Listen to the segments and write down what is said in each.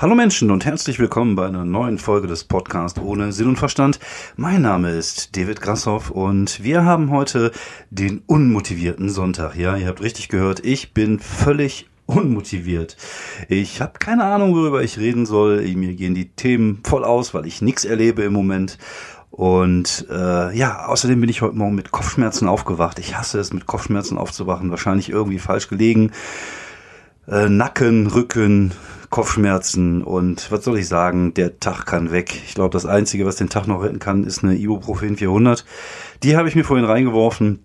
Hallo Menschen und herzlich willkommen bei einer neuen Folge des Podcasts ohne Sinn und Verstand. Mein Name ist David Grassoff und wir haben heute den unmotivierten Sonntag. Ja, ihr habt richtig gehört, ich bin völlig unmotiviert. Ich habe keine Ahnung, worüber ich reden soll. Mir gehen die Themen voll aus, weil ich nichts erlebe im Moment. Und äh, ja, außerdem bin ich heute Morgen mit Kopfschmerzen aufgewacht. Ich hasse es, mit Kopfschmerzen aufzuwachen. Wahrscheinlich irgendwie falsch gelegen. Äh, Nacken, Rücken, Kopfschmerzen und was soll ich sagen, der Tag kann weg. Ich glaube, das Einzige, was den Tag noch retten kann, ist eine Ibuprofen 400. Die habe ich mir vorhin reingeworfen.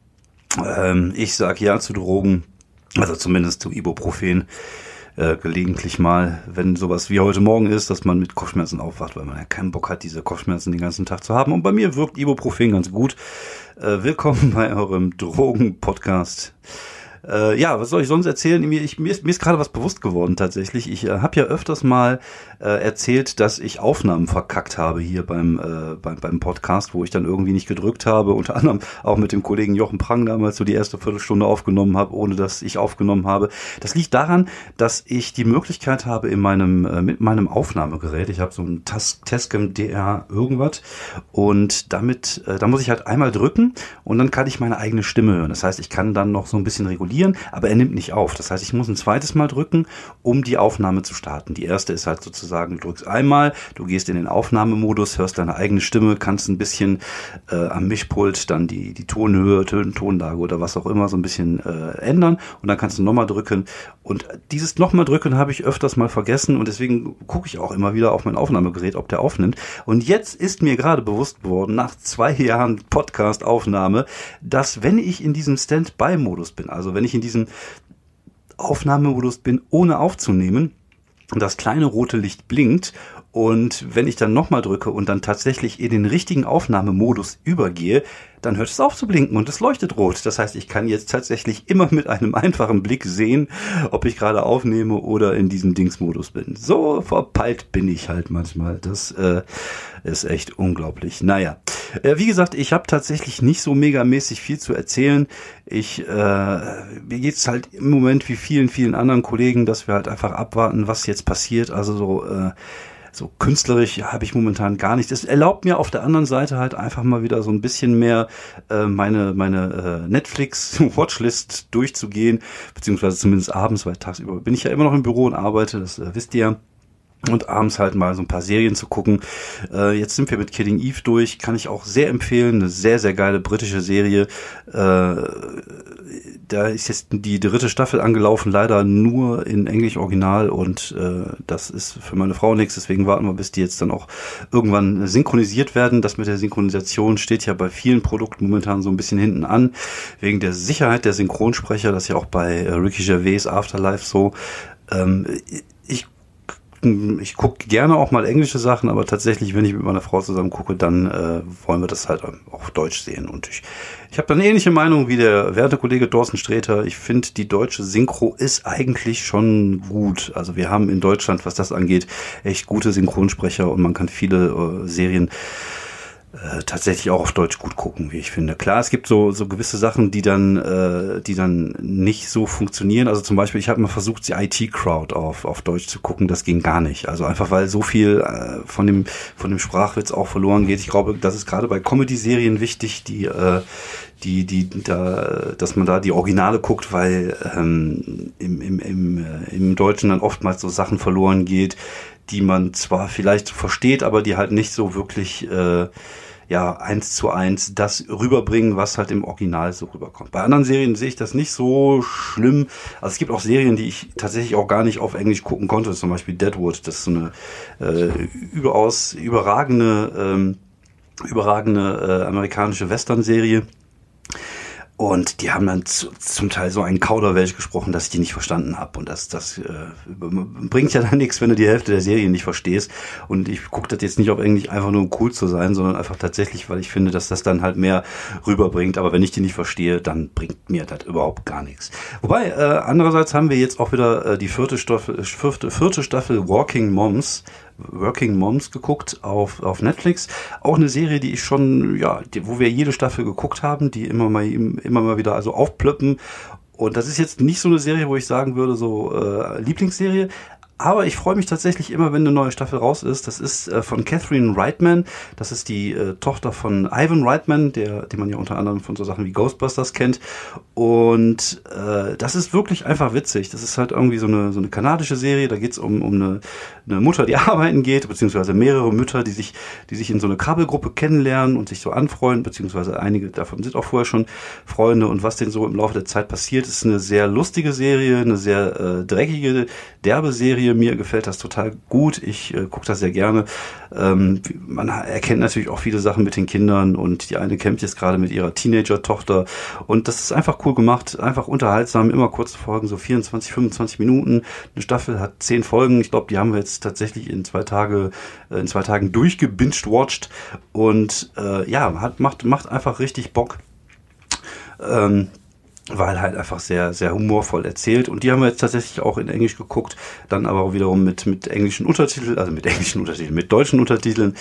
Ähm, ich sage ja zu Drogen, also zumindest zu Ibuprofen. Äh, gelegentlich mal, wenn sowas wie heute Morgen ist, dass man mit Kopfschmerzen aufwacht, weil man ja keinen Bock hat, diese Kopfschmerzen den ganzen Tag zu haben. Und bei mir wirkt Ibuprofen ganz gut. Äh, willkommen bei eurem Drogen-Podcast. Äh, ja, was soll ich sonst erzählen? Mir, ich, mir, ist, mir ist gerade was bewusst geworden tatsächlich. Ich äh, habe ja öfters mal äh, erzählt, dass ich Aufnahmen verkackt habe hier beim, äh, beim, beim Podcast, wo ich dann irgendwie nicht gedrückt habe. Unter anderem auch mit dem Kollegen Jochen Prang damals so die erste Viertelstunde aufgenommen habe, ohne dass ich aufgenommen habe. Das liegt daran, dass ich die Möglichkeit habe in meinem, äh, mit meinem Aufnahmegerät, ich habe so ein Tascam DR irgendwas und damit, äh, da muss ich halt einmal drücken und dann kann ich meine eigene Stimme hören. Das heißt, ich kann dann noch so ein bisschen regulieren regulieren, aber er nimmt nicht auf. Das heißt, ich muss ein zweites Mal drücken, um die Aufnahme zu starten. Die erste ist halt sozusagen, du drückst einmal, du gehst in den Aufnahmemodus, hörst deine eigene Stimme, kannst ein bisschen äh, am Mischpult dann die, die Tonhöhe, Ton, Tonlage oder was auch immer so ein bisschen äh, ändern und dann kannst du nochmal drücken. Und dieses nochmal drücken habe ich öfters mal vergessen und deswegen gucke ich auch immer wieder auf mein Aufnahmegerät, ob der aufnimmt. Und jetzt ist mir gerade bewusst geworden, nach zwei Jahren Podcast-Aufnahme, dass wenn ich in diesem Stand-by-Modus bin, also wenn wenn ich in diesem Aufnahmemodus bin, ohne aufzunehmen, das kleine rote Licht blinkt und wenn ich dann nochmal drücke und dann tatsächlich in den richtigen Aufnahmemodus übergehe, dann hört es auf zu blinken und es leuchtet rot. Das heißt, ich kann jetzt tatsächlich immer mit einem einfachen Blick sehen, ob ich gerade aufnehme oder in diesem Dingsmodus bin. So verpeilt bin ich halt manchmal. Das äh, ist echt unglaublich. Naja, äh, wie gesagt, ich habe tatsächlich nicht so megamäßig viel zu erzählen. Ich äh, mir geht's halt im Moment wie vielen, vielen anderen Kollegen, dass wir halt einfach abwarten, was jetzt passiert. Also so äh, so künstlerisch habe ich momentan gar nichts. Es erlaubt mir auf der anderen Seite halt einfach mal wieder so ein bisschen mehr äh, meine meine äh, Netflix Watchlist durchzugehen, beziehungsweise zumindest abends, weil tagsüber bin ich ja immer noch im Büro und arbeite, das äh, wisst ihr und abends halt mal so ein paar Serien zu gucken. Äh, jetzt sind wir mit Killing Eve durch, kann ich auch sehr empfehlen, eine sehr, sehr geile britische Serie. Äh, da ist jetzt die dritte Staffel angelaufen, leider nur in Englisch Original und äh, das ist für meine Frau nichts, deswegen warten wir, bis die jetzt dann auch irgendwann synchronisiert werden. Das mit der Synchronisation steht ja bei vielen Produkten momentan so ein bisschen hinten an, wegen der Sicherheit der Synchronsprecher, das ist ja auch bei äh, Ricky Gervais Afterlife so. Ähm, ich gucke gerne auch mal englische Sachen, aber tatsächlich, wenn ich mit meiner Frau zusammen gucke, dann äh, wollen wir das halt auch Deutsch sehen. Und ich, ich habe eine ähnliche Meinung wie der werte Kollege Thorsten Sträter. Ich finde, die deutsche Synchro ist eigentlich schon gut. Also wir haben in Deutschland, was das angeht, echt gute Synchronsprecher und man kann viele äh, Serien äh, tatsächlich auch auf Deutsch gut gucken, wie ich finde. Klar, es gibt so so gewisse Sachen, die dann äh, die dann nicht so funktionieren. Also zum Beispiel, ich habe mal versucht, die IT-Crowd auf auf Deutsch zu gucken, das ging gar nicht. Also einfach weil so viel äh, von dem von dem Sprachwitz auch verloren geht. Ich glaube, das ist gerade bei Comedy-Serien wichtig, die äh, die, die, da, dass man da die Originale guckt, weil ähm, im, im, im, äh, im Deutschen dann oftmals so Sachen verloren geht, die man zwar vielleicht versteht, aber die halt nicht so wirklich äh, ja eins zu eins das rüberbringen, was halt im Original so rüberkommt. Bei anderen Serien sehe ich das nicht so schlimm. Also es gibt auch Serien, die ich tatsächlich auch gar nicht auf Englisch gucken konnte, zum Beispiel Deadwood. Das ist so eine äh, überaus überragende, ähm, überragende äh, amerikanische Western-Serie und die haben dann zu, zum Teil so einen Kauderwelsch gesprochen, dass ich die nicht verstanden habe. Und das, das äh, bringt ja dann nichts, wenn du die Hälfte der Serie nicht verstehst. Und ich gucke das jetzt nicht auf Englisch einfach nur um cool zu sein, sondern einfach tatsächlich, weil ich finde, dass das dann halt mehr rüberbringt. Aber wenn ich die nicht verstehe, dann bringt mir das überhaupt gar nichts. Wobei, äh, andererseits haben wir jetzt auch wieder äh, die vierte Staffel, vierte, vierte Staffel Walking Moms Working Moms geguckt auf, auf Netflix. Auch eine Serie, die ich schon, ja, die, wo wir jede Staffel geguckt haben, die immer mal, immer mal wieder also aufplöppen. Und das ist jetzt nicht so eine Serie, wo ich sagen würde, so äh, Lieblingsserie, Aber ich freue mich tatsächlich immer, wenn eine neue Staffel raus ist. Das ist äh, von Catherine Reitman. Das ist die äh, Tochter von Ivan Reitman, der, den man ja unter anderem von so Sachen wie Ghostbusters kennt. Und äh, das ist wirklich einfach witzig. Das ist halt irgendwie so eine, so eine kanadische Serie. Da geht's um, um eine, eine Mutter, die arbeiten geht, beziehungsweise mehrere Mütter, die sich, die sich in so eine Krabbelgruppe kennenlernen und sich so anfreunden, beziehungsweise einige davon sind auch vorher schon Freunde. Und was denen so im Laufe der Zeit passiert, ist eine sehr lustige Serie, eine sehr äh, dreckige, derbe Serie. Mir gefällt das total gut. Ich äh, gucke das sehr gerne. Ähm, man erkennt natürlich auch viele Sachen mit den Kindern und die eine kämpft jetzt gerade mit ihrer Teenager-Tochter. Und das ist einfach cool gemacht, einfach unterhaltsam, immer kurze Folgen, so 24, 25 Minuten. Eine Staffel hat zehn Folgen. Ich glaube, die haben wir jetzt tatsächlich in zwei Tage, äh, in zwei Tagen durchgebinged watched und äh, ja, hat, macht, macht einfach richtig Bock. Ähm, weil halt einfach sehr, sehr humorvoll erzählt. Und die haben wir jetzt tatsächlich auch in Englisch geguckt, dann aber auch wiederum mit, mit englischen Untertiteln, also mit englischen Untertiteln, mit deutschen Untertiteln.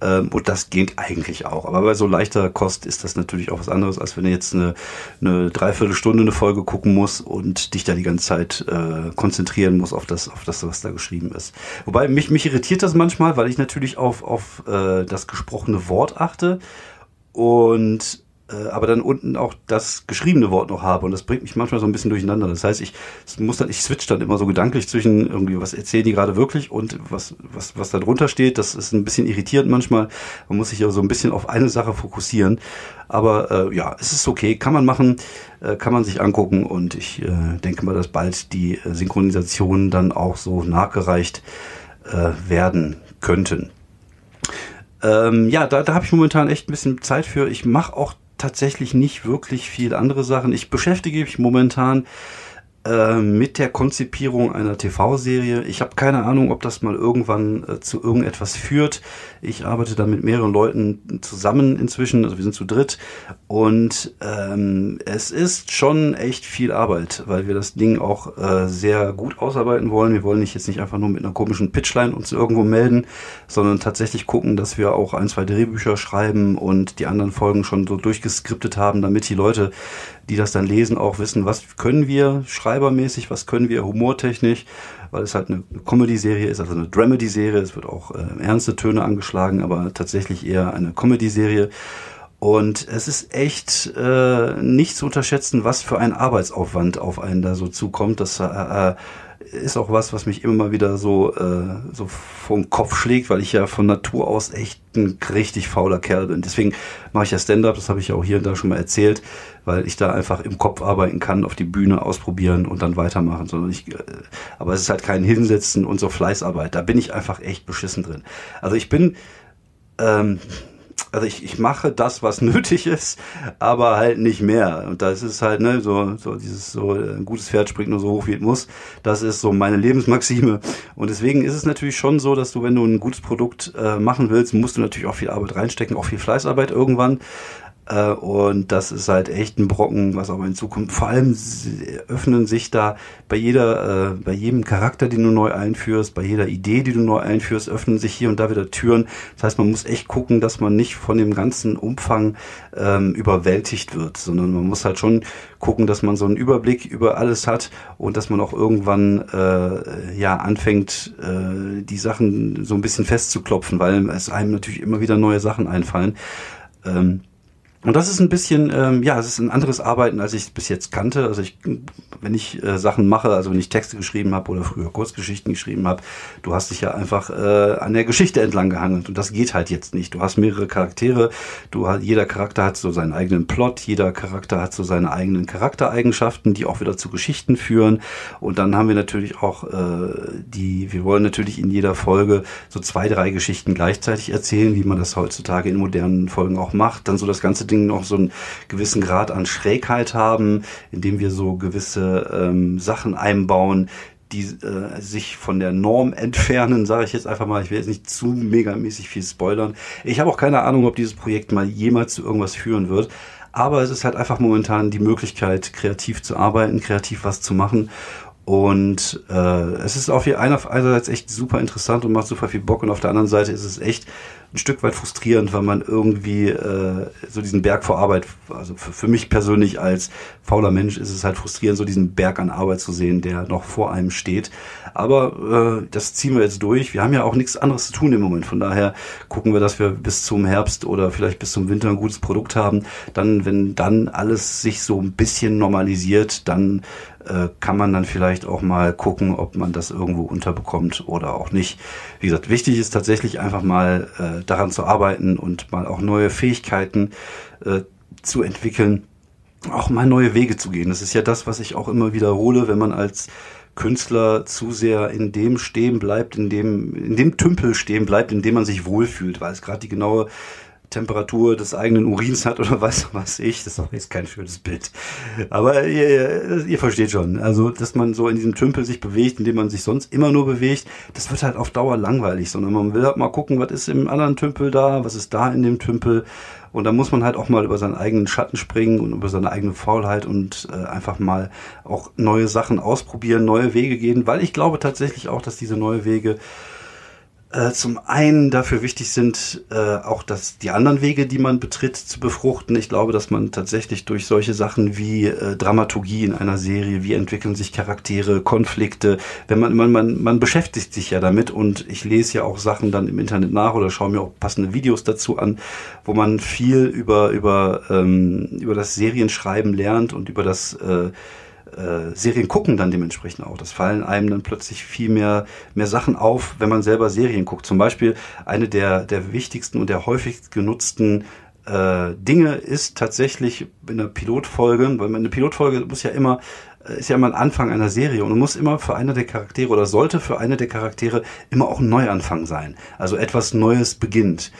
Ähm, und das geht eigentlich auch. Aber bei so leichter Kost ist das natürlich auch was anderes, als wenn du jetzt eine, eine Dreiviertelstunde eine Folge gucken musst und dich da die ganze Zeit äh, konzentrieren musst auf das, auf das, was da geschrieben ist. Wobei mich, mich irritiert das manchmal, weil ich natürlich auf, auf äh, das gesprochene Wort achte. Und aber dann unten auch das geschriebene Wort noch habe und das bringt mich manchmal so ein bisschen durcheinander. Das heißt, ich muss dann, ich switch dann immer so gedanklich zwischen irgendwie, was erzählen die gerade wirklich und was, was, was da drunter steht. Das ist ein bisschen irritierend manchmal. Man muss sich ja so ein bisschen auf eine Sache fokussieren. Aber äh, ja, es ist okay, kann man machen, äh, kann man sich angucken und ich äh, denke mal, dass bald die äh, Synchronisationen dann auch so nachgereicht äh, werden könnten. Ähm, ja, da, da habe ich momentan echt ein bisschen Zeit für. Ich mache auch tatsächlich nicht wirklich viel andere Sachen. Ich beschäftige mich momentan äh, mit der Konzipierung einer TV-Serie. Ich habe keine Ahnung, ob das mal irgendwann äh, zu irgendetwas führt. Ich arbeite da mit mehreren Leuten zusammen inzwischen, also wir sind zu dritt. Und ähm, es ist schon echt viel Arbeit, weil wir das Ding auch äh, sehr gut ausarbeiten wollen. Wir wollen nicht jetzt nicht einfach nur mit einer komischen Pitchline uns irgendwo melden, sondern tatsächlich gucken, dass wir auch ein, zwei Drehbücher schreiben und die anderen Folgen schon so durchgeskriptet haben, damit die Leute die das dann lesen, auch wissen, was können wir schreibermäßig, was können wir humortechnisch, weil es halt eine Comedy-Serie ist, also eine Dramedy-Serie. Es wird auch äh, ernste Töne angeschlagen, aber tatsächlich eher eine Comedy-Serie. Und es ist echt äh, nicht zu unterschätzen, was für ein Arbeitsaufwand auf einen da so zukommt. Das äh, äh ist auch was, was mich immer mal wieder so, äh, so vom Kopf schlägt, weil ich ja von Natur aus echt ein richtig fauler Kerl bin. Deswegen mache ich ja Stand-up, das habe ich ja auch hier und da schon mal erzählt, weil ich da einfach im Kopf arbeiten kann, auf die Bühne ausprobieren und dann weitermachen. Sondern ich, äh, aber es ist halt kein Hinsetzen und so Fleißarbeit. Da bin ich einfach echt beschissen drin. Also ich bin ähm, also ich, ich mache das, was nötig ist, aber halt nicht mehr. Und das ist halt, ne, so, so dieses so, ein gutes Pferd springt nur so hoch, wie es muss. Das ist so meine Lebensmaxime. Und deswegen ist es natürlich schon so, dass du, wenn du ein gutes Produkt äh, machen willst, musst du natürlich auch viel Arbeit reinstecken, auch viel Fleißarbeit irgendwann. Äh, und das ist halt echt ein Brocken, was auch in Zukunft. Vor allem öffnen sich da bei jeder, äh, bei jedem Charakter, den du neu einführst, bei jeder Idee, die du neu einführst, öffnen sich hier und da wieder Türen. Das heißt, man muss echt gucken, dass man nicht von dem ganzen Umfang ähm, überwältigt wird, sondern man muss halt schon gucken, dass man so einen Überblick über alles hat und dass man auch irgendwann äh, ja anfängt, äh, die Sachen so ein bisschen festzuklopfen, weil es einem natürlich immer wieder neue Sachen einfallen. Ähm, und das ist ein bisschen, ähm, ja, es ist ein anderes Arbeiten, als ich es bis jetzt kannte. Also ich, wenn ich äh, Sachen mache, also wenn ich Texte geschrieben habe oder früher Kurzgeschichten geschrieben habe, du hast dich ja einfach äh, an der Geschichte entlang gehangelt und das geht halt jetzt nicht. Du hast mehrere Charaktere, du jeder Charakter hat so seinen eigenen Plot, jeder Charakter hat so seine eigenen Charaktereigenschaften, die auch wieder zu Geschichten führen. Und dann haben wir natürlich auch äh, die, wir wollen natürlich in jeder Folge so zwei, drei Geschichten gleichzeitig erzählen, wie man das heutzutage in modernen Folgen auch macht. Dann so das ganze Ding noch so einen gewissen Grad an Schrägheit haben, indem wir so gewisse ähm, Sachen einbauen, die äh, sich von der Norm entfernen, sage ich jetzt einfach mal. Ich will jetzt nicht zu megamäßig viel spoilern. Ich habe auch keine Ahnung, ob dieses Projekt mal jemals zu irgendwas führen wird. Aber es ist halt einfach momentan die Möglichkeit, kreativ zu arbeiten, kreativ was zu machen. Und äh, es ist auf einerseits echt super interessant und macht super viel Bock und auf der anderen Seite ist es echt ein Stück weit frustrierend, weil man irgendwie äh, so diesen Berg vor Arbeit, also für, für mich persönlich als fauler Mensch ist es halt frustrierend, so diesen Berg an Arbeit zu sehen, der noch vor einem steht. Aber äh, das ziehen wir jetzt durch. Wir haben ja auch nichts anderes zu tun im Moment. Von daher gucken wir, dass wir bis zum Herbst oder vielleicht bis zum Winter ein gutes Produkt haben. Dann, wenn dann alles sich so ein bisschen normalisiert, dann äh, kann man dann vielleicht auch mal gucken, ob man das irgendwo unterbekommt oder auch nicht. Wie gesagt, wichtig ist tatsächlich einfach mal äh, daran zu arbeiten und mal auch neue Fähigkeiten äh, zu entwickeln, auch mal neue Wege zu gehen. Das ist ja das, was ich auch immer wiederhole, wenn man als Künstler zu sehr in dem stehen bleibt, in dem, in dem Tümpel stehen bleibt, in dem man sich wohlfühlt, weil es gerade die genaue Temperatur des eigenen Urins hat oder was was ich. Das ist auch jetzt kein schönes Bild. Aber ihr, ihr versteht schon. Also, dass man so in diesem Tümpel sich bewegt, in dem man sich sonst immer nur bewegt, das wird halt auf Dauer langweilig, sondern man will halt mal gucken, was ist im anderen Tümpel da, was ist da in dem Tümpel. Und da muss man halt auch mal über seinen eigenen Schatten springen und über seine eigene Faulheit und äh, einfach mal auch neue Sachen ausprobieren, neue Wege gehen, weil ich glaube tatsächlich auch, dass diese neue Wege äh, zum einen dafür wichtig sind, äh, auch dass die anderen Wege, die man betritt, zu befruchten. Ich glaube, dass man tatsächlich durch solche Sachen wie äh, Dramaturgie in einer Serie, wie entwickeln sich Charaktere, Konflikte, wenn man, man, man, man beschäftigt sich ja damit und ich lese ja auch Sachen dann im Internet nach oder schaue mir auch passende Videos dazu an, wo man viel über, über, ähm, über das Serienschreiben lernt und über das äh, äh, Serien gucken dann dementsprechend auch. Das fallen einem dann plötzlich viel mehr, mehr Sachen auf, wenn man selber Serien guckt. Zum Beispiel eine der, der wichtigsten und der häufigst genutzten äh, Dinge ist tatsächlich in der Pilotfolge, weil eine Pilotfolge muss ja immer äh, ist ja immer ein Anfang einer Serie und muss immer für eine der Charaktere oder sollte für eine der Charaktere immer auch ein Neuanfang sein. Also etwas Neues beginnt.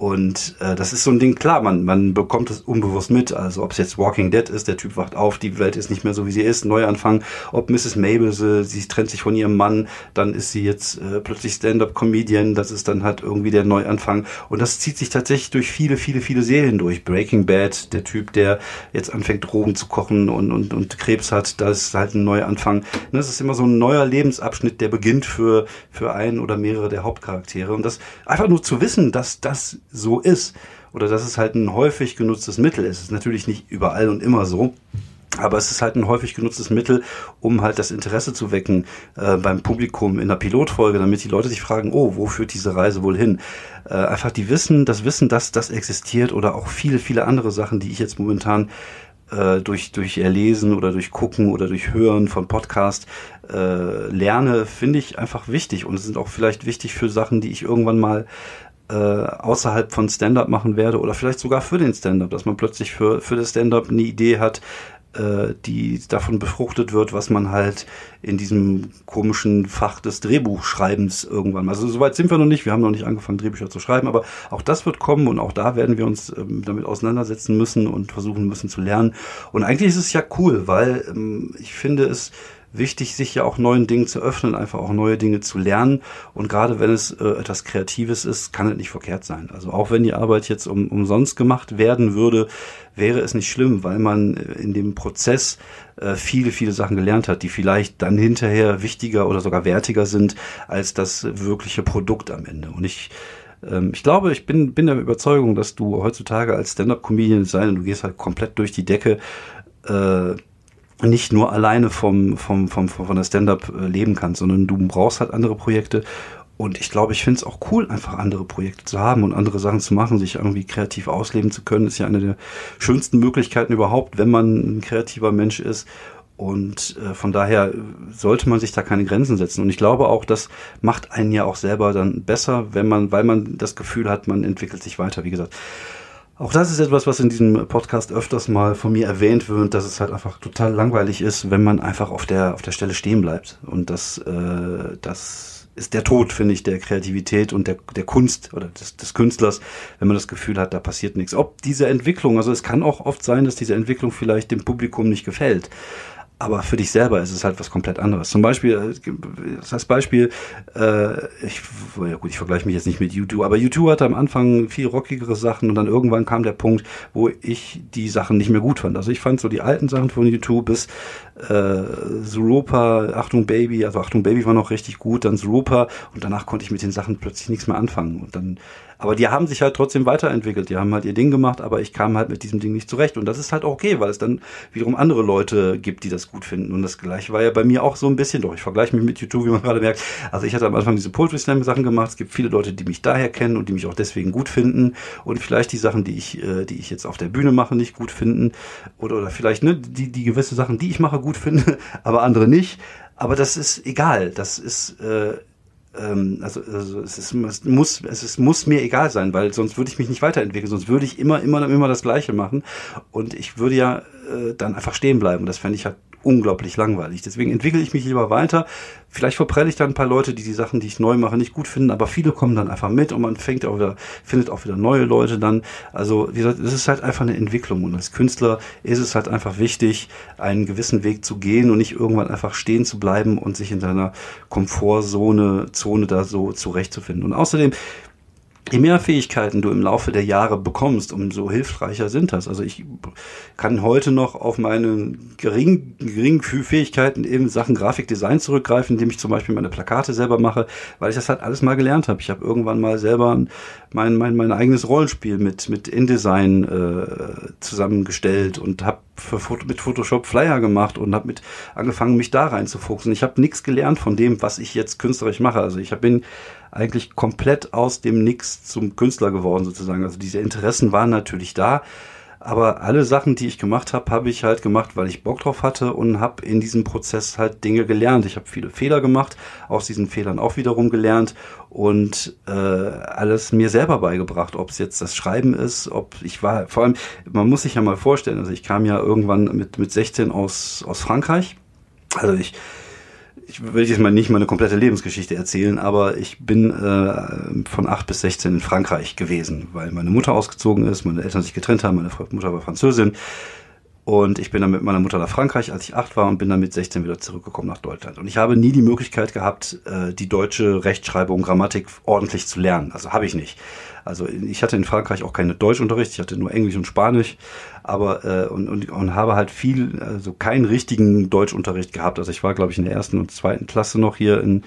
Und äh, das ist so ein Ding, klar, man, man bekommt es unbewusst mit. Also ob es jetzt Walking Dead ist, der Typ wacht auf, die Welt ist nicht mehr so, wie sie ist, Neuanfang. Ob Mrs. Mabel, sie, sie trennt sich von ihrem Mann, dann ist sie jetzt äh, plötzlich Stand-up-Comedian, das ist dann halt irgendwie der Neuanfang. Und das zieht sich tatsächlich durch viele, viele, viele Serien durch. Breaking Bad, der Typ, der jetzt anfängt, Drogen zu kochen und, und, und Krebs hat, das ist halt ein Neuanfang. Das ist immer so ein neuer Lebensabschnitt, der beginnt für, für einen oder mehrere der Hauptcharaktere. Und das einfach nur zu wissen, dass das so ist oder dass es halt ein häufig genutztes Mittel ist. Es ist natürlich nicht überall und immer so. Aber es ist halt ein häufig genutztes Mittel, um halt das Interesse zu wecken äh, beim Publikum in der Pilotfolge, damit die Leute sich fragen, oh, wo führt diese Reise wohl hin? Äh, einfach die Wissen, das Wissen, dass das existiert oder auch viele, viele andere Sachen, die ich jetzt momentan äh, durch, durch Erlesen oder durch Gucken oder durch Hören von Podcast äh, lerne, finde ich einfach wichtig und sind auch vielleicht wichtig für Sachen, die ich irgendwann mal äh, außerhalb von Stand-up machen werde oder vielleicht sogar für den Stand-up, dass man plötzlich für, für das Stand-up eine Idee hat, äh, die davon befruchtet wird, was man halt in diesem komischen Fach des Drehbuchschreibens irgendwann. Also soweit sind wir noch nicht. Wir haben noch nicht angefangen, Drehbücher zu schreiben, aber auch das wird kommen und auch da werden wir uns ähm, damit auseinandersetzen müssen und versuchen müssen zu lernen. Und eigentlich ist es ja cool, weil ähm, ich finde es wichtig, sich ja auch neuen Dingen zu öffnen, einfach auch neue Dinge zu lernen. Und gerade wenn es äh, etwas Kreatives ist, kann es nicht verkehrt sein. Also auch wenn die Arbeit jetzt um, umsonst gemacht werden würde, wäre es nicht schlimm, weil man äh, in dem Prozess äh, viele, viele Sachen gelernt hat, die vielleicht dann hinterher wichtiger oder sogar wertiger sind als das wirkliche Produkt am Ende. Und ich ähm, ich glaube, ich bin, bin der Überzeugung, dass du heutzutage als Stand-up-Comedian sein und du gehst halt komplett durch die Decke, äh, nicht nur alleine vom, vom, vom, von der Stand-up äh, leben kannst, sondern du brauchst halt andere Projekte. Und ich glaube, ich finde es auch cool, einfach andere Projekte zu haben und andere Sachen zu machen, sich irgendwie kreativ ausleben zu können, ist ja eine der schönsten Möglichkeiten überhaupt, wenn man ein kreativer Mensch ist. Und äh, von daher sollte man sich da keine Grenzen setzen. Und ich glaube auch, das macht einen ja auch selber dann besser, wenn man, weil man das Gefühl hat, man entwickelt sich weiter. Wie gesagt, auch das ist etwas, was in diesem Podcast öfters mal von mir erwähnt wird, dass es halt einfach total langweilig ist, wenn man einfach auf der, auf der Stelle stehen bleibt. Und das, äh, das ist der Tod, finde ich, der Kreativität und der, der Kunst oder des, des Künstlers, wenn man das Gefühl hat, da passiert nichts. Ob diese Entwicklung, also es kann auch oft sein, dass diese Entwicklung vielleicht dem Publikum nicht gefällt aber für dich selber ist es halt was komplett anderes. Zum Beispiel, äh, das heißt Beispiel, äh, ich, ja gut, ich vergleiche mich jetzt nicht mit YouTube, aber YouTube hatte am Anfang viel rockigere Sachen und dann irgendwann kam der Punkt, wo ich die Sachen nicht mehr gut fand. Also ich fand so die alten Sachen von YouTube bis äh, Zuropa, Achtung Baby, also Achtung Baby war noch richtig gut, dann Zuropa und danach konnte ich mit den Sachen plötzlich nichts mehr anfangen. Und dann aber die haben sich halt trotzdem weiterentwickelt. Die haben halt ihr Ding gemacht, aber ich kam halt mit diesem Ding nicht zurecht. Und das ist halt okay, weil es dann wiederum andere Leute gibt, die das gut finden. Und das gleiche war ja bei mir auch so ein bisschen doch. Ich vergleiche mich mit YouTube, wie man gerade merkt. Also ich hatte am Anfang diese Poetry Slam Sachen gemacht. Es gibt viele Leute, die mich daher kennen und die mich auch deswegen gut finden. Und vielleicht die Sachen, die ich, äh, die ich jetzt auf der Bühne mache, nicht gut finden. Oder, oder vielleicht, ne, die, die gewisse Sachen, die ich mache, gut finde, aber andere nicht. Aber das ist egal. Das ist, äh, also, also es, ist, es muss es ist, muss mir egal sein, weil sonst würde ich mich nicht weiterentwickeln, sonst würde ich immer immer immer das Gleiche machen und ich würde ja äh, dann einfach stehen bleiben. Das fände ich halt unglaublich langweilig. Deswegen entwickle ich mich lieber weiter. Vielleicht verprelle ich dann ein paar Leute, die die Sachen, die ich neu mache, nicht gut finden, aber viele kommen dann einfach mit und man fängt auch wieder, findet auch wieder neue Leute dann. Also, wie gesagt, es ist halt einfach eine Entwicklung und als Künstler ist es halt einfach wichtig, einen gewissen Weg zu gehen und nicht irgendwann einfach stehen zu bleiben und sich in seiner Komfortzone, Zone da so zurechtzufinden. Und außerdem, je mehr Fähigkeiten du im Laufe der Jahre bekommst, umso hilfreicher sind das. Also ich kann heute noch auf meine geringen, geringen Fähigkeiten in Sachen Grafikdesign zurückgreifen, indem ich zum Beispiel meine Plakate selber mache, weil ich das halt alles mal gelernt habe. Ich habe irgendwann mal selber mein, mein, mein eigenes Rollenspiel mit, mit InDesign äh, zusammengestellt und habe mit Photoshop Flyer gemacht und habe mit angefangen, mich da reinzufuchsen. Ich habe nichts gelernt von dem, was ich jetzt künstlerisch mache. Also ich bin eigentlich komplett aus dem Nix zum Künstler geworden sozusagen. Also diese Interessen waren natürlich da, aber alle Sachen, die ich gemacht habe, habe ich halt gemacht, weil ich Bock drauf hatte und habe in diesem Prozess halt Dinge gelernt. Ich habe viele Fehler gemacht, aus diesen Fehlern auch wiederum gelernt und äh, alles mir selber beigebracht, ob es jetzt das Schreiben ist, ob ich war, vor allem, man muss sich ja mal vorstellen, also ich kam ja irgendwann mit, mit 16 aus, aus Frankreich. Also ich ich will jetzt mal nicht meine komplette Lebensgeschichte erzählen, aber ich bin äh, von 8 bis 16 in Frankreich gewesen, weil meine Mutter ausgezogen ist, meine Eltern sich getrennt haben, meine Mutter war Französin. Und ich bin dann mit meiner Mutter nach Frankreich, als ich acht war, und bin dann mit 16 wieder zurückgekommen nach Deutschland. Und ich habe nie die Möglichkeit gehabt, äh, die deutsche Rechtschreibung, Grammatik ordentlich zu lernen. Also habe ich nicht. Also ich hatte in Frankreich auch keine Deutschunterricht, ich hatte nur Englisch und Spanisch, aber äh, und, und, und habe halt viel, also keinen richtigen Deutschunterricht gehabt. Also ich war, glaube ich, in der ersten und zweiten Klasse noch hier in,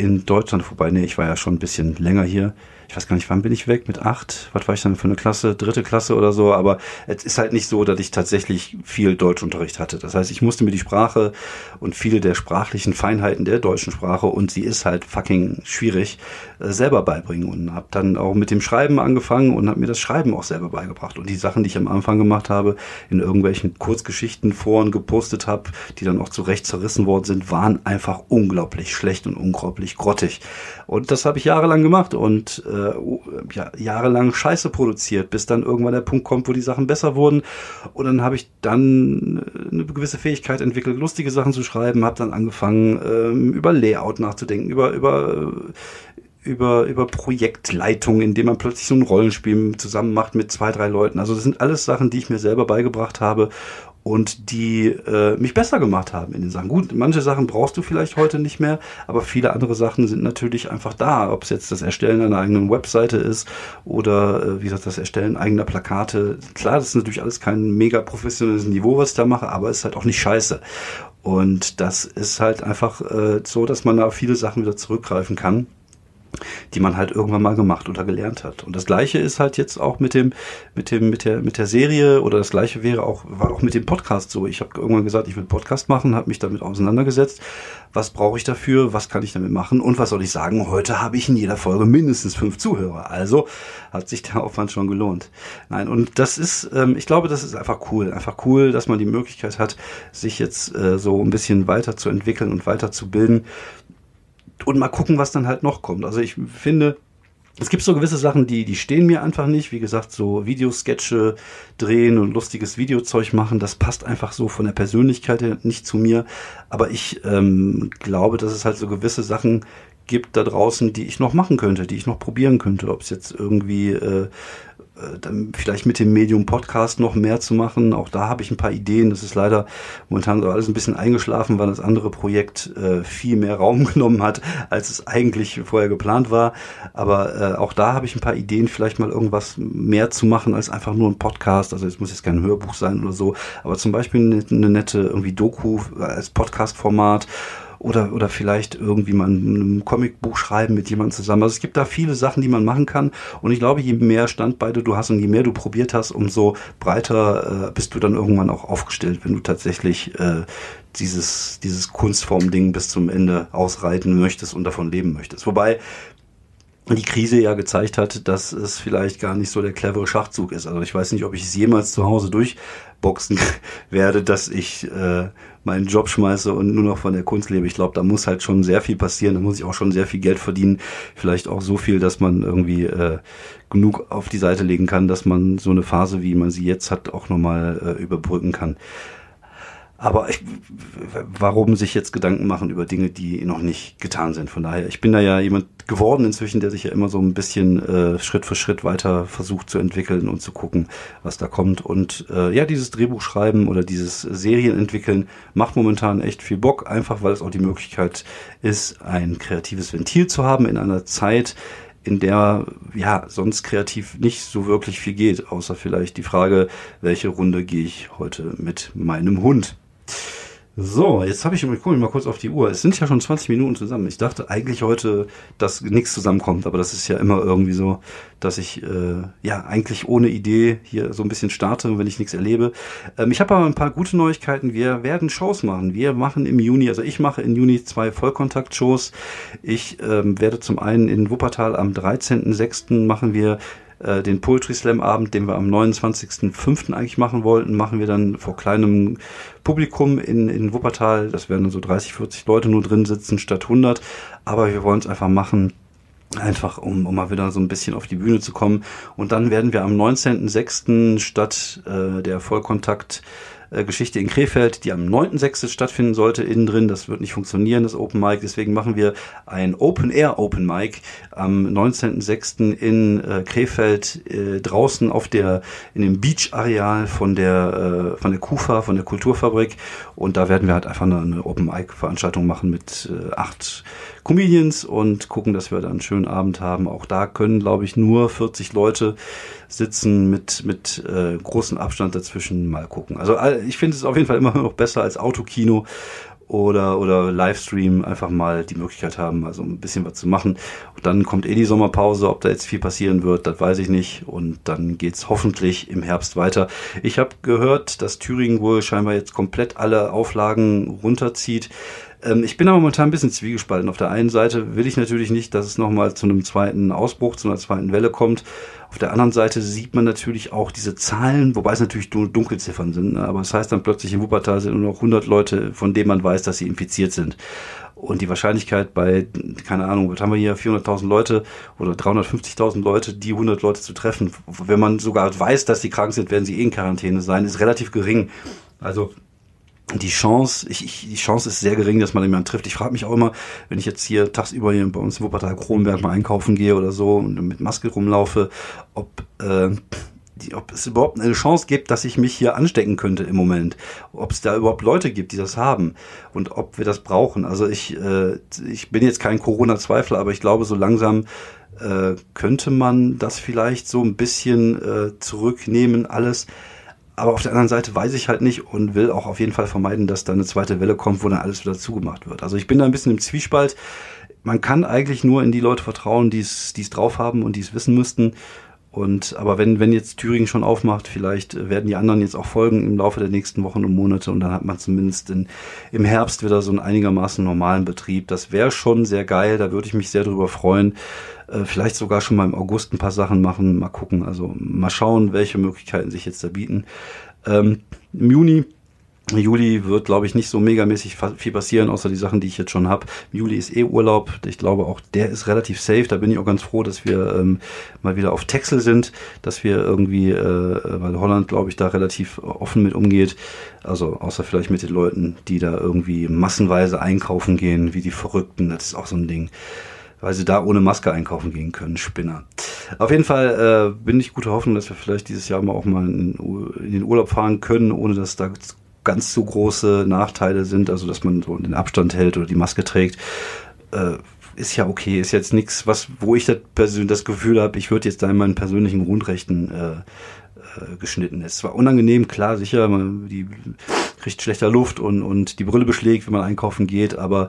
in Deutschland vorbei. Nee, ich war ja schon ein bisschen länger hier ich weiß gar nicht, wann bin ich weg? Mit acht? Was war ich dann für eine Klasse? Dritte Klasse oder so? Aber es ist halt nicht so, dass ich tatsächlich viel Deutschunterricht hatte. Das heißt, ich musste mir die Sprache und viele der sprachlichen Feinheiten der deutschen Sprache und sie ist halt fucking schwierig äh, selber beibringen und habe dann auch mit dem Schreiben angefangen und habe mir das Schreiben auch selber beigebracht und die Sachen, die ich am Anfang gemacht habe, in irgendwelchen Kurzgeschichten Foren gepostet habe, die dann auch zurecht zerrissen worden sind, waren einfach unglaublich schlecht und unglaublich grottig. Und das habe ich jahrelang gemacht und äh, äh, ja, jahrelang Scheiße produziert, bis dann irgendwann der Punkt kommt, wo die Sachen besser wurden. Und dann habe ich dann äh, eine gewisse Fähigkeit entwickelt, lustige Sachen zu schreiben, habe dann angefangen, ähm, über Layout nachzudenken, über, über, über, über Projektleitung, indem man plötzlich so ein Rollenspiel zusammen macht mit zwei, drei Leuten. Also das sind alles Sachen, die ich mir selber beigebracht habe und die äh, mich besser gemacht haben in den Sachen. Gut, manche Sachen brauchst du vielleicht heute nicht mehr, aber viele andere Sachen sind natürlich einfach da. Ob es jetzt das Erstellen einer eigenen Webseite ist oder äh, wie gesagt das Erstellen eigener Plakate. Klar, das ist natürlich alles kein mega professionelles Niveau, was ich da mache, aber es ist halt auch nicht scheiße. Und das ist halt einfach äh, so, dass man da viele Sachen wieder zurückgreifen kann die man halt irgendwann mal gemacht oder gelernt hat. Und das gleiche ist halt jetzt auch mit dem, mit dem, mit der, mit der Serie oder das gleiche wäre auch, war auch mit dem Podcast so. Ich habe irgendwann gesagt, ich will Podcast machen, habe mich damit auseinandergesetzt. Was brauche ich dafür? Was kann ich damit machen? Und was soll ich sagen? Heute habe ich in jeder Folge mindestens fünf Zuhörer. Also hat sich der Aufwand schon gelohnt. Nein, und das ist, ähm, ich glaube, das ist einfach cool. Einfach cool, dass man die Möglichkeit hat, sich jetzt äh, so ein bisschen weiterzuentwickeln und weiterzubilden und mal gucken, was dann halt noch kommt. Also ich finde, es gibt so gewisse Sachen, die, die stehen mir einfach nicht. Wie gesagt, so Videosketche drehen und lustiges Videozeug machen, das passt einfach so von der Persönlichkeit her nicht zu mir. Aber ich ähm, glaube, dass es halt so gewisse Sachen gibt da draußen, die ich noch machen könnte, die ich noch probieren könnte. Ob es jetzt irgendwie äh, dann vielleicht mit dem Medium Podcast noch mehr zu machen. Auch da habe ich ein paar Ideen. Das ist leider momentan so alles ein bisschen eingeschlafen, weil das andere Projekt äh, viel mehr Raum genommen hat, als es eigentlich vorher geplant war. Aber äh, auch da habe ich ein paar Ideen, vielleicht mal irgendwas mehr zu machen als einfach nur ein Podcast. Also es muss jetzt kein Hörbuch sein oder so, aber zum Beispiel eine, eine nette irgendwie Doku als Podcast-Format oder, oder vielleicht irgendwie mal ein Comicbuch schreiben mit jemandem zusammen. Also es gibt da viele Sachen, die man machen kann. Und ich glaube, je mehr Standbeine du hast und je mehr du probiert hast, umso breiter äh, bist du dann irgendwann auch aufgestellt, wenn du tatsächlich äh, dieses, dieses Kunstform-Ding bis zum Ende ausreiten möchtest und davon leben möchtest. Wobei die Krise ja gezeigt hat, dass es vielleicht gar nicht so der clevere Schachzug ist. Also ich weiß nicht, ob ich es jemals zu Hause durchboxen werde, dass ich äh, meinen Job schmeiße und nur noch von der Kunst lebe. Ich glaube, da muss halt schon sehr viel passieren. Da muss ich auch schon sehr viel Geld verdienen. Vielleicht auch so viel, dass man irgendwie äh, genug auf die Seite legen kann, dass man so eine Phase, wie man sie jetzt hat, auch nochmal äh, überbrücken kann. Aber ich, warum sich jetzt Gedanken machen über Dinge, die noch nicht getan sind? Von daher, ich bin da ja jemand geworden inzwischen, der sich ja immer so ein bisschen äh, Schritt für Schritt weiter versucht zu entwickeln und zu gucken, was da kommt. Und äh, ja, dieses Drehbuch schreiben oder dieses Serien entwickeln macht momentan echt viel Bock, einfach weil es auch die Möglichkeit ist, ein kreatives Ventil zu haben in einer Zeit, in der ja sonst kreativ nicht so wirklich viel geht, außer vielleicht die Frage, welche Runde gehe ich heute mit meinem Hund. So, jetzt habe ich, ich gucke mal kurz auf die Uhr. Es sind ja schon 20 Minuten zusammen. Ich dachte eigentlich heute, dass nichts zusammenkommt, aber das ist ja immer irgendwie so, dass ich äh, ja eigentlich ohne Idee hier so ein bisschen starte, wenn ich nichts erlebe. Ähm, ich habe aber ein paar gute Neuigkeiten. Wir werden Shows machen. Wir machen im Juni, also ich mache im Juni zwei Vollkontakt-Shows. Ich ähm, werde zum einen in Wuppertal am 13.06. machen wir äh, den Poetry Slam Abend, den wir am 29.05. eigentlich machen wollten, machen wir dann vor kleinem Publikum in, in Wuppertal. Das werden so 30, 40 Leute nur drin sitzen statt 100. Aber wir wollen es einfach machen, einfach um, um mal wieder so ein bisschen auf die Bühne zu kommen. Und dann werden wir am 19.06. statt äh, der Vollkontakt äh, Geschichte in Krefeld, die am 9.6. stattfinden sollte, innen drin. Das wird nicht funktionieren, das Open Mic. Deswegen machen wir ein Open Air Open Mic am 19.6. in äh, Krefeld äh, draußen auf der, in dem Beach-Areal von der, äh, von der KUFA, von der Kulturfabrik. Und da werden wir halt einfach eine, Open Mic Veranstaltung machen mit äh, acht Comedians und gucken, dass wir da einen schönen Abend haben. Auch da können, glaube ich, nur 40 Leute sitzen mit, mit äh, großem Abstand dazwischen mal gucken. Also ich finde es auf jeden Fall immer noch besser als Autokino oder, oder Livestream einfach mal die Möglichkeit haben, also ein bisschen was zu machen. Und dann kommt eh die Sommerpause, ob da jetzt viel passieren wird, das weiß ich nicht. Und dann geht's hoffentlich im Herbst weiter. Ich habe gehört, dass Thüringen wohl scheinbar jetzt komplett alle Auflagen runterzieht. Ähm, ich bin aber momentan ein bisschen zwiegespalten. Auf der einen Seite will ich natürlich nicht, dass es nochmal zu einem zweiten Ausbruch, zu einer zweiten Welle kommt. Auf der anderen Seite sieht man natürlich auch diese Zahlen, wobei es natürlich Dunkelziffern sind. Ne? Aber es das heißt dann plötzlich in Wuppertal sind nur noch 100 Leute, von denen man weiß, dass sie infiziert sind. Und die Wahrscheinlichkeit bei, keine Ahnung, was haben wir hier, 400.000 Leute oder 350.000 Leute, die 100 Leute zu treffen, wenn man sogar weiß, dass sie krank sind, werden sie eh in Quarantäne sein, ist relativ gering. Also die Chance, ich, ich, die Chance ist sehr gering, dass man jemanden trifft. Ich frage mich auch immer, wenn ich jetzt hier tagsüber hier bei uns in Wuppertal Kronberg mal einkaufen gehe oder so und mit Maske rumlaufe, ob, äh, die, ob es überhaupt eine Chance gibt, dass ich mich hier anstecken könnte im Moment. Ob es da überhaupt Leute gibt, die das haben und ob wir das brauchen. Also ich, äh, ich bin jetzt kein Corona-Zweifler, aber ich glaube, so langsam äh, könnte man das vielleicht so ein bisschen äh, zurücknehmen, alles. Aber auf der anderen Seite weiß ich halt nicht und will auch auf jeden Fall vermeiden, dass da eine zweite Welle kommt, wo dann alles wieder zugemacht wird. Also ich bin da ein bisschen im Zwiespalt. Man kann eigentlich nur in die Leute vertrauen, die es drauf haben und die es wissen müssten. Und aber wenn, wenn jetzt Thüringen schon aufmacht, vielleicht werden die anderen jetzt auch folgen im Laufe der nächsten Wochen und Monate und dann hat man zumindest in, im Herbst wieder so einen einigermaßen normalen Betrieb. Das wäre schon sehr geil, da würde ich mich sehr drüber freuen. Äh, vielleicht sogar schon mal im August ein paar Sachen machen, mal gucken. Also mal schauen, welche Möglichkeiten sich jetzt da bieten. Ähm, Im Juni Juli wird, glaube ich, nicht so megamäßig viel passieren, außer die Sachen, die ich jetzt schon habe. Juli ist eh Urlaub. Ich glaube, auch der ist relativ safe. Da bin ich auch ganz froh, dass wir ähm, mal wieder auf Texel sind, dass wir irgendwie, äh, weil Holland, glaube ich, da relativ offen mit umgeht. Also außer vielleicht mit den Leuten, die da irgendwie massenweise einkaufen gehen, wie die Verrückten. Das ist auch so ein Ding weil sie da ohne Maske einkaufen gehen können. Spinner. Auf jeden Fall äh, bin ich guter Hoffnung, dass wir vielleicht dieses Jahr mal auch mal in, in den Urlaub fahren können, ohne dass da ganz so große Nachteile sind, also dass man so den Abstand hält oder die Maske trägt. Äh, ist ja okay, ist jetzt nichts, was, wo ich das, das Gefühl habe, ich würde jetzt da in meinen persönlichen Grundrechten äh, äh, geschnitten. Es war unangenehm, klar, sicher, man die kriegt schlechter Luft und, und die Brille beschlägt, wenn man einkaufen geht, aber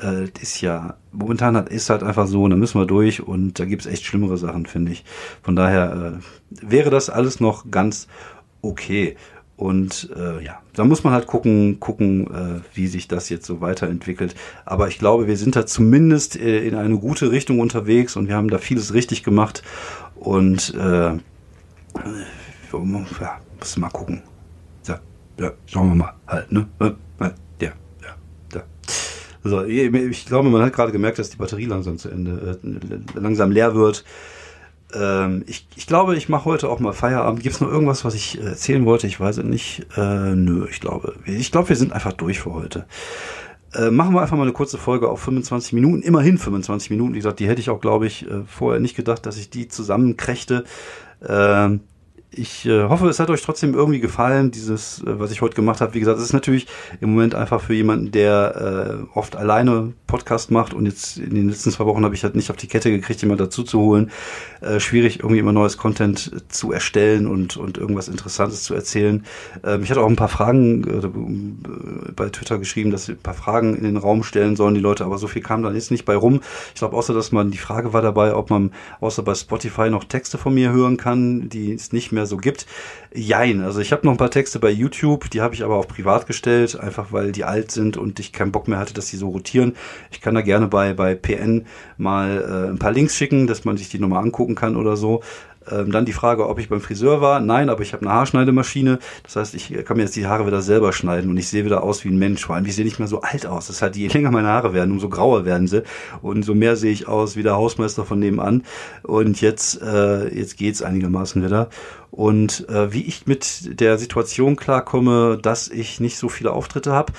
äh, ist ja, momentan hat, ist halt einfach so, da müssen wir durch und da gibt's echt schlimmere Sachen, finde ich. Von daher äh, wäre das alles noch ganz okay. Und äh, ja, da muss man halt gucken, gucken, äh, wie sich das jetzt so weiterentwickelt. Aber ich glaube, wir sind da zumindest äh, in eine gute Richtung unterwegs und wir haben da vieles richtig gemacht. Und äh, ja, muss mal gucken. Ja, ja, schauen wir mal halt, ne? Ja, ja, ja. Also, ich glaube, man hat gerade gemerkt, dass die Batterie langsam zu Ende, äh, langsam leer wird. Ähm, ich, ich glaube, ich mache heute auch mal Feierabend. Gibt es noch irgendwas, was ich äh, erzählen wollte? Ich weiß es nicht. Äh, nö, ich glaube. Ich glaube, wir sind einfach durch für heute. Äh, machen wir einfach mal eine kurze Folge auf 25 Minuten. Immerhin 25 Minuten. Wie gesagt, die hätte ich auch, glaube ich, äh, vorher nicht gedacht, dass ich die zusammenkrächte. Ähm, ich äh, hoffe, es hat euch trotzdem irgendwie gefallen, dieses, äh, was ich heute gemacht habe. Wie gesagt, es ist natürlich im Moment einfach für jemanden, der äh, oft alleine Podcast macht und jetzt in den letzten zwei Wochen habe ich halt nicht auf die Kette gekriegt, jemand dazu zu holen. Äh, schwierig, irgendwie immer neues Content zu erstellen und, und irgendwas Interessantes zu erzählen. Ähm, ich hatte auch ein paar Fragen äh, bei Twitter geschrieben, dass wir ein paar Fragen in den Raum stellen sollen, die Leute, aber so viel kam dann jetzt nicht bei rum. Ich glaube, außer dass man, die Frage war dabei, ob man außer bei Spotify noch Texte von mir hören kann, die es nicht mehr so gibt. Jein, also ich habe noch ein paar Texte bei YouTube, die habe ich aber auch privat gestellt, einfach weil die alt sind und ich keinen Bock mehr hatte, dass die so rotieren. Ich kann da gerne bei, bei PN mal äh, ein paar Links schicken, dass man sich die nochmal angucken kann oder so. Ähm, dann die Frage, ob ich beim Friseur war. Nein, aber ich habe eine Haarschneidemaschine. Das heißt, ich kann mir jetzt die Haare wieder selber schneiden und ich sehe wieder aus wie ein Mensch. Vor allem, ich sehe nicht mehr so alt aus. Das ist halt, je länger meine Haare werden, umso grauer werden sie. Und so mehr sehe ich aus wie der Hausmeister von nebenan. Und jetzt, äh, jetzt geht's einigermaßen wieder. Und äh, wie ich mit der Situation klarkomme, dass ich nicht so viele Auftritte habe,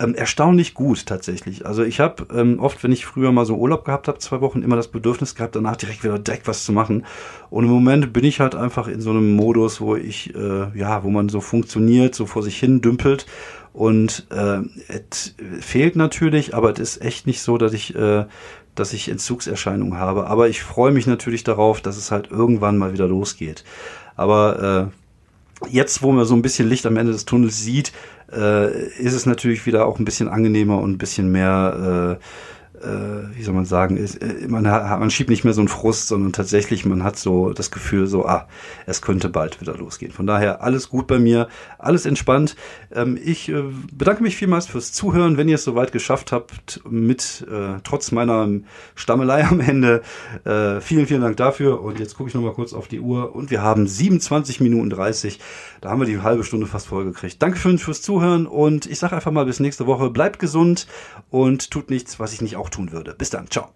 ähm, erstaunlich gut tatsächlich. Also ich habe ähm, oft, wenn ich früher mal so Urlaub gehabt habe, zwei Wochen, immer das Bedürfnis gehabt, danach direkt wieder direkt was zu machen. Und im Moment bin ich halt einfach in so einem Modus, wo ich, äh, ja, wo man so funktioniert, so vor sich hin dümpelt. Und äh, es fehlt natürlich, aber es ist echt nicht so, dass ich, äh, dass ich Entzugserscheinungen habe. Aber ich freue mich natürlich darauf, dass es halt irgendwann mal wieder losgeht. Aber äh, jetzt, wo man so ein bisschen Licht am Ende des Tunnels sieht, äh, ist es natürlich wieder auch ein bisschen angenehmer und ein bisschen mehr äh, äh, wie soll man sagen, ist, äh, man, hat, man schiebt nicht mehr so einen Frust, sondern tatsächlich man hat so das Gefühl, so, ah, es könnte bald wieder losgehen. Von daher alles gut bei mir, alles entspannt. Ähm, ich äh, bedanke mich vielmals fürs Zuhören, wenn ihr es soweit geschafft habt, mit äh, trotz meiner Stammelei am Ende. Äh, vielen, vielen Dank dafür. Und jetzt gucke ich nochmal kurz auf die Uhr und wir haben 27 Minuten 30. Da haben wir die halbe Stunde fast vollgekriegt. Dankeschön fürs Zuhören und ich sage einfach mal bis nächste Woche. Bleibt gesund und tut nichts, was ich nicht auch tun würde. Bis dann. Ciao.